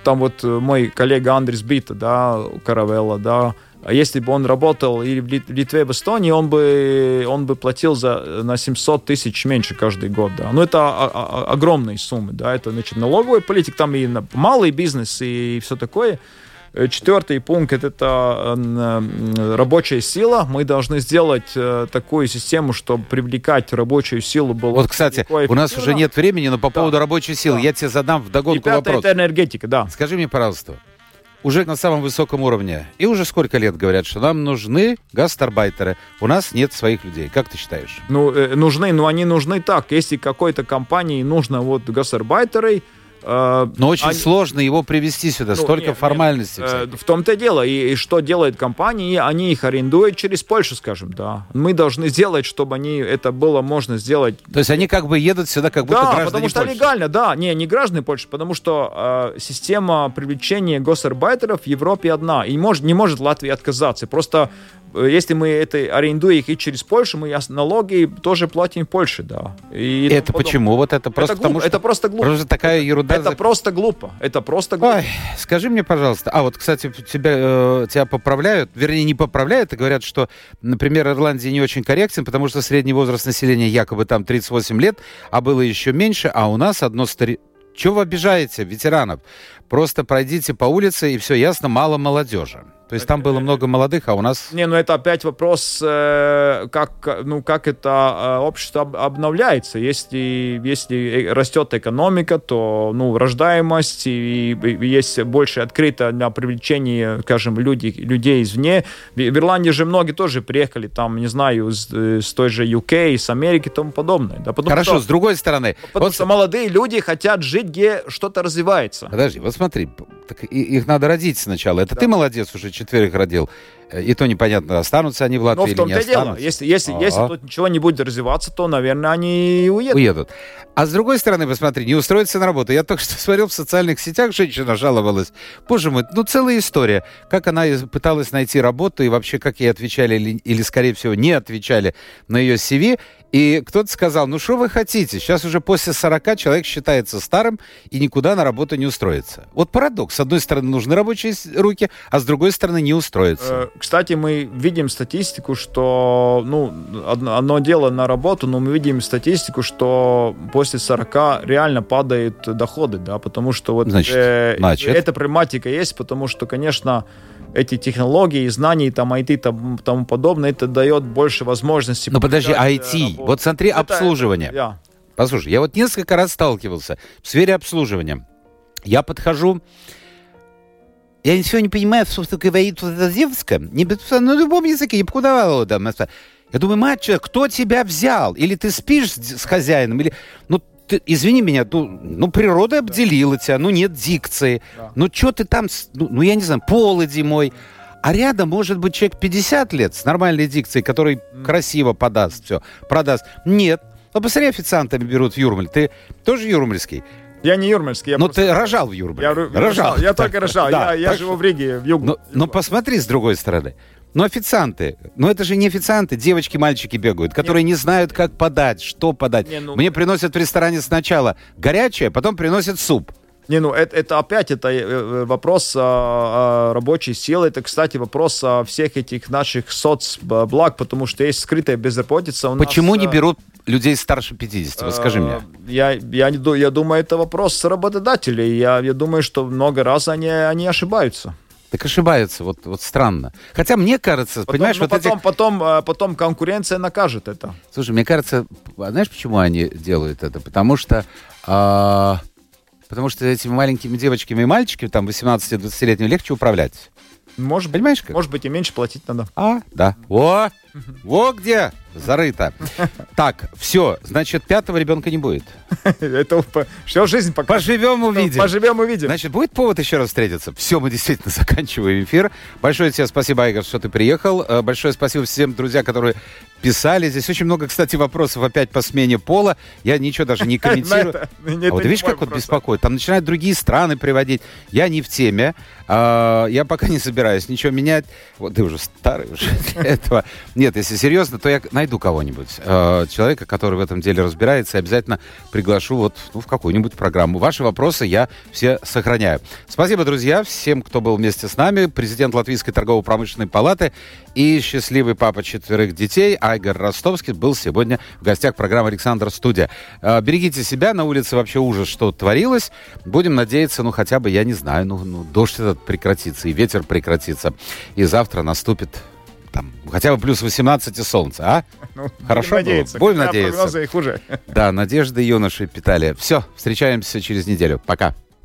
Там вот э, мой коллега Андрес Бита, да, Каравелла, да, а если бы он работал и в Литве, в Эстонии, он бы, он бы платил за, на 700 тысяч меньше каждый год. Да. Но это о, о, огромные суммы. Да. Это значит, налоговая политика, там и малый бизнес, и все такое. Э, четвертый пункт это, это рабочая сила. Мы должны сделать э, такую систему, чтобы привлекать рабочую силу было. Вот, кстати, у нас уже нет времени, но по да. поводу рабочей силы да. я тебе задам в догонку вопрос. Это энергетика, да. Скажи мне, пожалуйста, уже на самом высоком уровне. И уже сколько лет говорят, что нам нужны гастарбайтеры. У нас нет своих людей. Как ты считаешь? Ну, э, нужны, но они нужны так. Если какой-то компании нужно вот гастарбайтеры, Но очень они... сложно его привести сюда, ну, столько нет, формальностей. Нет, в том-то и дело. И, и что делает компания? Они их арендуют через Польшу, скажем, да. Мы должны сделать, чтобы они это было можно сделать. То есть они как бы едут сюда, как будто да, граждане потому что Польши. легально, да. Не, не граждане Польши, потому что э, система привлечения госарбайтеров в Европе одна. И может, не может Латвия отказаться. Просто Э, если мы это арендуем их и через Польшу, мы налоги тоже платим в Польше, да. И это почему? Вот это просто это, глупо, потому, что это просто глупо. Просто такая ерунда. Это просто глупо. Это просто глупо. Ой, скажи мне, пожалуйста, а вот, кстати, тебя, э, тебя поправляют, вернее, не поправляют, а говорят, что, например, Ирландия не очень корректен, потому что средний возраст населения якобы там 38 лет, а было еще меньше, а у нас одно стари... Чего вы обижаете ветеранов? Просто пройдите по улице, и все ясно, мало молодежи. То есть там было много молодых, а у нас... Не, ну это опять вопрос, э, как, ну, как это э, общество обновляется. Если, если растет экономика, то ну, рождаемость и, и есть больше открыто на привлечение, скажем, люди, людей извне. В Ирландии же многие тоже приехали, там, не знаю, с, с той же UK, с Америки и тому подобное. Да, потому Хорошо, что, с другой стороны... Потому вот... что молодые люди хотят жить, где что-то развивается. Подожди, вот смотри, так их надо родить сначала. Это да. ты молодец уже четверых родил. И то непонятно, останутся они в Латвии Но в том-то или не дело. Если, если, если тут ничего не будет развиваться, то, наверное, они уедут. Уедут. А с другой стороны, посмотри, не устроиться на работу. Я только что смотрел в социальных сетях, женщина жаловалась. Боже мой, ну целая история. Как она пыталась найти работу и вообще как ей отвечали или, или скорее всего, не отвечали на ее CV. И кто-то сказал, ну что вы хотите? Сейчас уже после 40 человек считается старым и никуда на работу не устроится. Вот парадокс. С одной стороны нужны рабочие руки, а с другой стороны не устроится. Э, кстати, мы видим статистику, что, ну, одно, одно дело на работу, но мы видим статистику, что после 40 реально падают доходы, да, потому что вот значит, э, значит. эта проблематика есть, потому что, конечно, эти технологии, знаний, там, IT, там, тому подобное, это дает больше возможностей. Ну, подожди, IT, работу. вот смотри, это, обслуживание. Это, yeah. Послушай, я вот несколько раз сталкивался в сфере обслуживания. Я подхожу, я ничего не понимаю, что говорит вот эта девушка. Не, на любом языке, не покудовала там. Я думаю, мать, кто тебя взял? Или ты спишь с хозяином? Или, ну, ты, извини меня, ну, ну природа обделила да. тебя, ну нет дикции, да. ну что ты там, ну, ну я не знаю, полоди мой. А рядом может быть человек 50 лет с нормальной дикцией, который mm. красиво подаст все, продаст. Нет. Ну, посмотри, официантами берут в Юрмаль. Ты тоже юрмальский? Я не юрмальский. Я но просто... ты рожал в Юрмале. Я рожал. Я только рожал. Я, я живу в Риге, в югу. Но, но посмотри с другой стороны. Ну, официанты. Но это же не официанты, девочки, мальчики бегают, которые Нет. не знают, как подать, что подать. Не, ну... Мне приносят в ресторане сначала горячее, потом приносят суп. Не, ну это, это опять это э, э, вопрос а, а, рабочей силы. Это, кстати, вопрос а, всех этих наших соцблаг, потому что есть скрытая безработица. У Почему нас, не берут людей старше 50? Вот скажи мне. Я, я, не я думаю, это вопрос работодателей. Я, я думаю, что много раз они, они ошибаются. Так ошибаются, вот, вот странно. Хотя мне кажется, Потом, понимаешь, ну, вот потом, потом, а, потом конкуренция накажет это. Слушай, мне кажется, а знаешь, почему они делают это? Потому что... а, потому что этими маленькими девочками и мальчиками, там, 18-20-летними, легче управлять. Может, Понимаешь как? может быть, и меньше платить надо. А, да. Во! Во где! Зарыто. Так, все, значит, пятого ребенка не будет. Это все жизнь пока. Поживем, увидим. Поживем, увидим. Значит, будет повод еще раз встретиться? Все, мы действительно заканчиваем эфир. Большое тебе спасибо, Айгор, что ты приехал. Э, Большое спасибо всем, друзья, которые писали. Здесь очень много, кстати, вопросов опять по смене пола. Я ничего даже не комментирую. Это- А вот видишь, как вот вопрос. беспокоит? Там начинают другие страны приводить. Я не в теме. А, я пока не собираюсь ничего менять. Вот ты уже старый уже для этого. Нет, если серьезно, то я найду кого-нибудь. э, человека, который в этом деле разбирается, и обязательно приглашу вот ну, в какую-нибудь программу. Ваши вопросы я все сохраняю. Спасибо, друзья, всем, кто был вместе с нами. Президент Латвийской торгово-промышленной палаты и счастливый папа четверых детей Айгор Ростовский был сегодня в гостях программы «Александр Студия». Э, Берегите себя, на улице вообще ужас, что творилось. Будем надеяться, ну хотя бы, я не знаю, ну, ну дождь этот прекратится, и ветер прекратится, и завтра наступит там, хотя бы плюс 18 и солнце, а? Ну, Хорошо Будем было? надеяться. Будем Хотя надеяться. Прогнозы и хуже. Да, надежды юноши питали. Все, встречаемся через неделю. Пока.